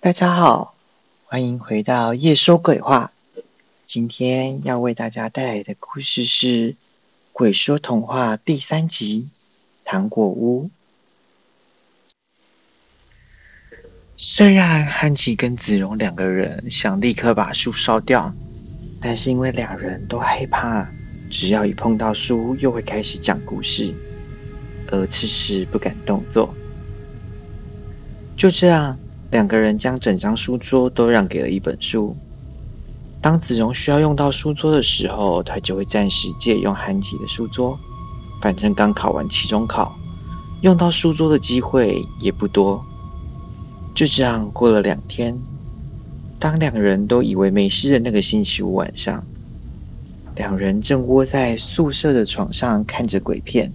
大家好，欢迎回到夜说鬼话。今天要为大家带来的故事是《鬼说童话》第三集《糖果屋》。虽然汉吉跟子荣两个人想立刻把树烧掉，但是因为两人都害怕，只要一碰到书，又会开始讲故事，而迟迟不敢动作。就这样。两个人将整张书桌都让给了一本书。当子荣需要用到书桌的时候，他就会暂时借用韩吉的书桌。反正刚考完期中考，用到书桌的机会也不多。就这样过了两天。当两人都以为没事的那个星期五晚上，两人正窝在宿舍的床上看着鬼片。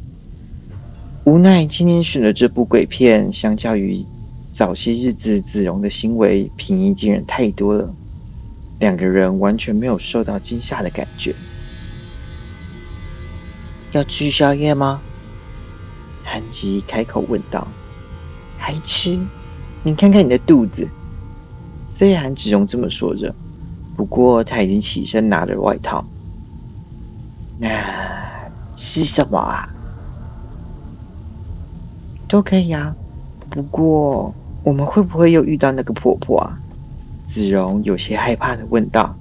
无奈今天选的这部鬼片，相较于……早些日子，子荣的行为平易近人太多了，两个人完全没有受到惊吓的感觉。要吃宵夜吗？韩吉开口问道。还吃？你看看你的肚子。虽然子荣这么说着，不过他已经起身拿着外套。那吃什么啊？都可以啊，不过。我们会不会又遇到那个婆婆啊？子荣有些害怕的问道。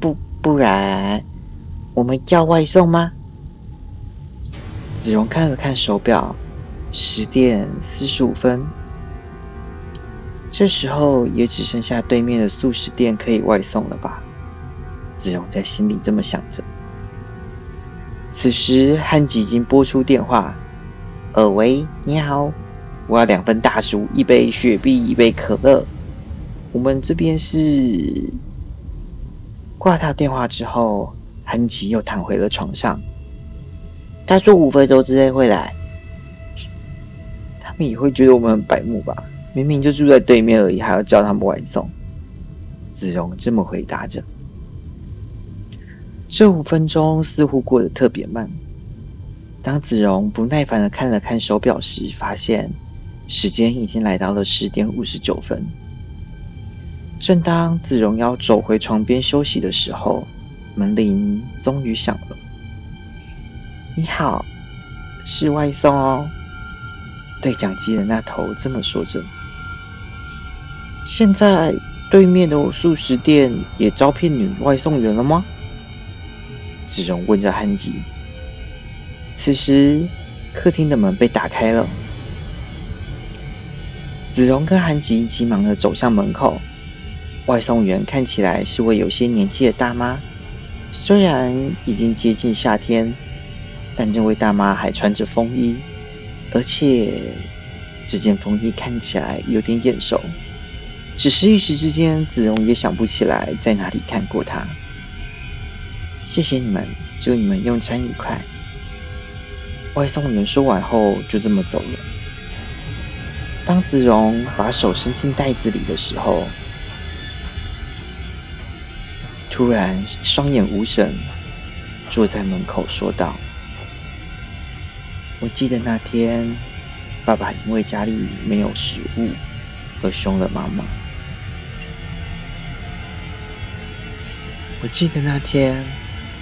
不，不然我们叫外送吗？子荣看了看手表，十点四十五分。这时候也只剩下对面的素食店可以外送了吧？子荣在心里这么想着。此时汉吉已经拨出电话：“呃，喂，你好。”我要两份大薯，一杯雪碧，一杯可乐。我们这边是挂掉电话之后，韩吉又躺回了床上。他说五分钟之内会来。他们也会觉得我们很白目吧？明明就住在对面而已，还要叫他们外送。子荣这么回答着。这五分钟似乎过得特别慢。当子荣不耐烦的看了看手表时，发现。时间已经来到了十点五十九分。正当子荣要走回床边休息的时候，门铃终于响了。你好，是外送哦。对讲机的那头这么说着。现在对面的素食店也招聘女外送员了吗？子荣问着汉吉。此时，客厅的门被打开了。子荣跟韩吉急忙的走向门口，外送员看起来是位有些年纪的大妈。虽然已经接近夏天，但这位大妈还穿着风衣，而且这件风衣看起来有点眼熟。只是一时之间，子荣也想不起来在哪里看过她。谢谢你们，祝你们用餐愉快。外送员说完后，就这么走了。当子荣把手伸进袋子里的时候，突然双眼无神，坐在门口说道：“我记得那天，爸爸因为家里没有食物而凶了妈妈。我记得那天，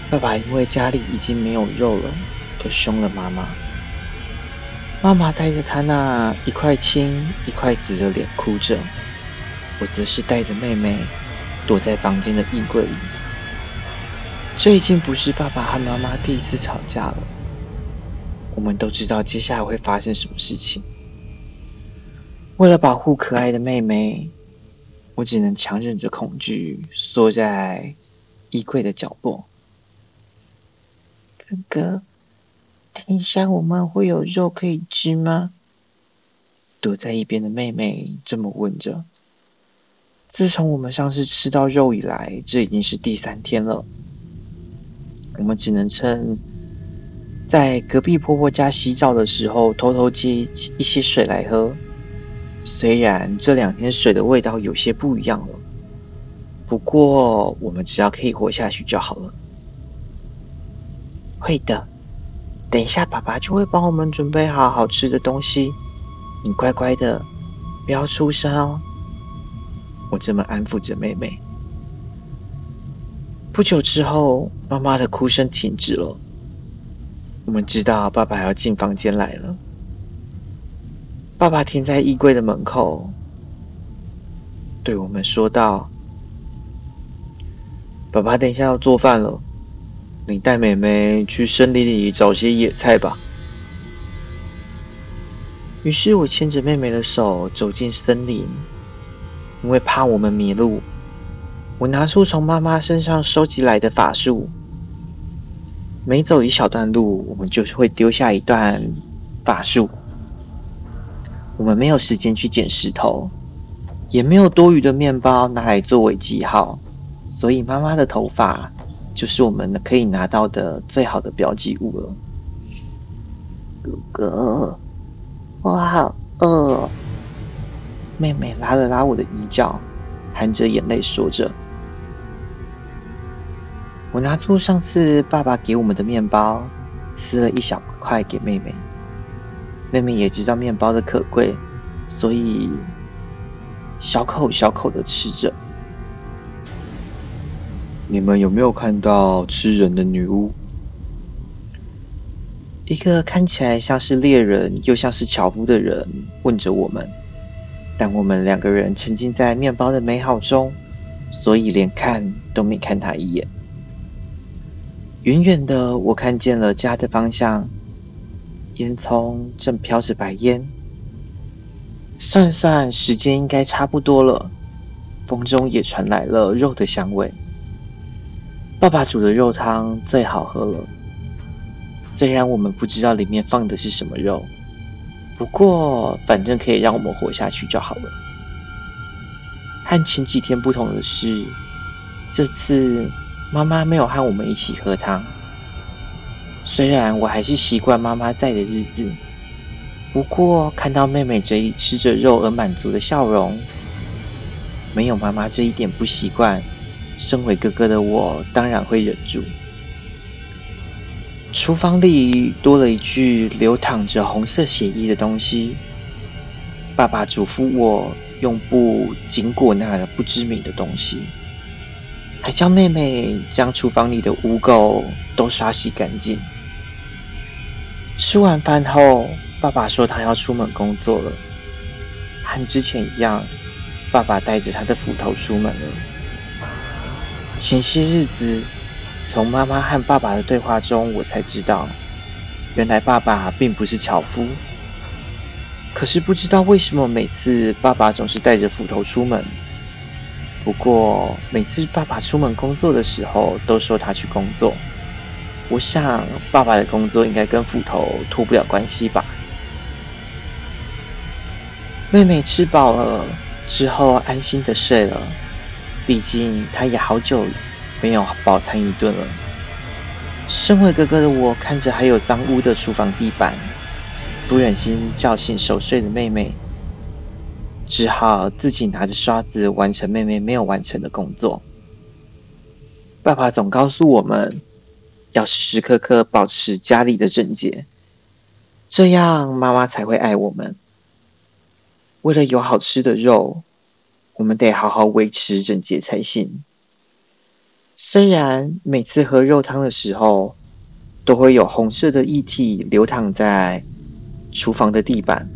爸爸因为家里已经没有肉了而凶了妈妈。”妈妈带着她那一块青一块紫的脸哭着，我则是带着妹妹躲在房间的衣柜里。这已经不是爸爸和妈妈第一次吵架了。我们都知道接下来会发生什么事情。为了保护可爱的妹妹，我只能强忍着恐惧，缩在衣柜的角落。哥哥。等一下，我们会有肉可以吃吗？躲在一边的妹妹这么问着。自从我们上次吃到肉以来，这已经是第三天了。我们只能趁在隔壁婆婆家洗澡的时候，偷偷接一些水来喝。虽然这两天水的味道有些不一样了，不过我们只要可以活下去就好了。会的。等一下，爸爸就会帮我们准备好好吃的东西。你乖乖的不要出声哦。我这么安抚着妹妹。不久之后，妈妈的哭声停止了。我们知道爸爸要进房间来了。爸爸停在衣柜的门口，对我们说道：“爸爸，等一下要做饭了，你带妹妹去森林里找些野菜吧。”于是我牵着妹妹的手走进森林，因为怕我们迷路，我拿出从妈妈身上收集来的法术。每走一小段路，我们就是会丢下一段法术。我们没有时间去捡石头，也没有多余的面包拿来作为记号，所以妈妈的头发就是我们可以拿到的最好的标记物了。哥哥。我好饿。妹妹拉了拉我的衣角，含着眼泪说着：“我拿出上次爸爸给我们的面包，撕了一小块给妹妹。妹妹也知道面包的可贵，所以小口小口的吃着。你们有没有看到吃人的女巫？”一个看起来像是猎人又像是樵夫的人问着我们，但我们两个人沉浸在面包的美好中，所以连看都没看他一眼。远远的，我看见了家的方向，烟囱正飘着白烟。算算时间，应该差不多了。风中也传来了肉的香味。爸爸煮的肉汤最好喝了。虽然我们不知道里面放的是什么肉，不过反正可以让我们活下去就好了。和前几天不同的是，这次妈妈没有和我们一起喝汤。虽然我还是习惯妈妈在的日子，不过看到妹妹嘴里吃着肉而满足的笑容，没有妈妈这一点不习惯，身为哥哥的我当然会忍住。厨房里多了一具流淌着红色血液的东西。爸爸嘱咐我用布紧裹那不知名的东西，还叫妹妹将厨房里的污垢都刷洗干净。吃完饭后，爸爸说他要出门工作了，和之前一样，爸爸带着他的斧头出门了。前些日子。从妈妈和爸爸的对话中，我才知道，原来爸爸并不是樵夫。可是不知道为什么，每次爸爸总是带着斧头出门。不过每次爸爸出门工作的时候，都说他去工作。我想，爸爸的工作应该跟斧头脱不了关系吧。妹妹吃饱了之后，安心的睡了。毕竟他也好久。没有饱餐一顿了。身为哥哥的我，看着还有脏污的厨房地板，不忍心叫醒熟睡的妹妹，只好自己拿着刷子完成妹妹没有完成的工作。爸爸总告诉我们，要时时刻刻保持家里的整洁，这样妈妈才会爱我们。为了有好吃的肉，我们得好好维持整洁才行。虽然每次喝肉汤的时候，都会有红色的液体流淌在厨房的地板，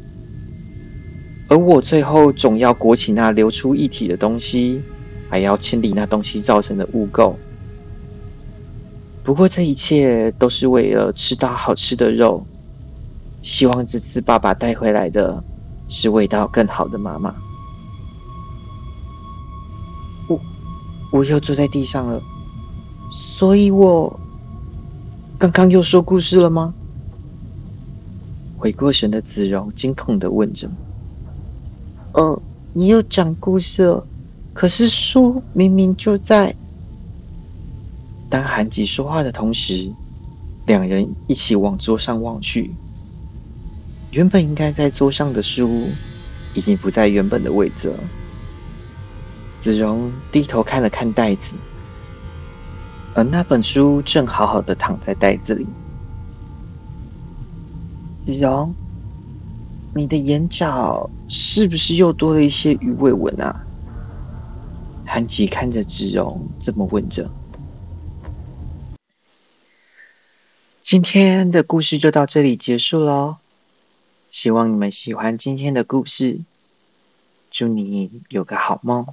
而我最后总要裹起那流出液体的东西，还要清理那东西造成的污垢。不过这一切都是为了吃到好吃的肉。希望这次爸爸带回来的是味道更好的妈妈。我又坐在地上了，所以我刚刚又说故事了吗？回过神的子柔惊恐的问着：“呃，你又讲故事了？可是书明明就在……”当韩吉说话的同时，两人一起往桌上望去。原本应该在桌上的书，已经不在原本的位置了。子荣低头看了看袋子，而那本书正好好的躺在袋子里。子荣，你的眼角是不是又多了一些鱼尾纹啊？韩吉看着子荣，这么问着。今天的故事就到这里结束喽，希望你们喜欢今天的故事，祝你有个好梦。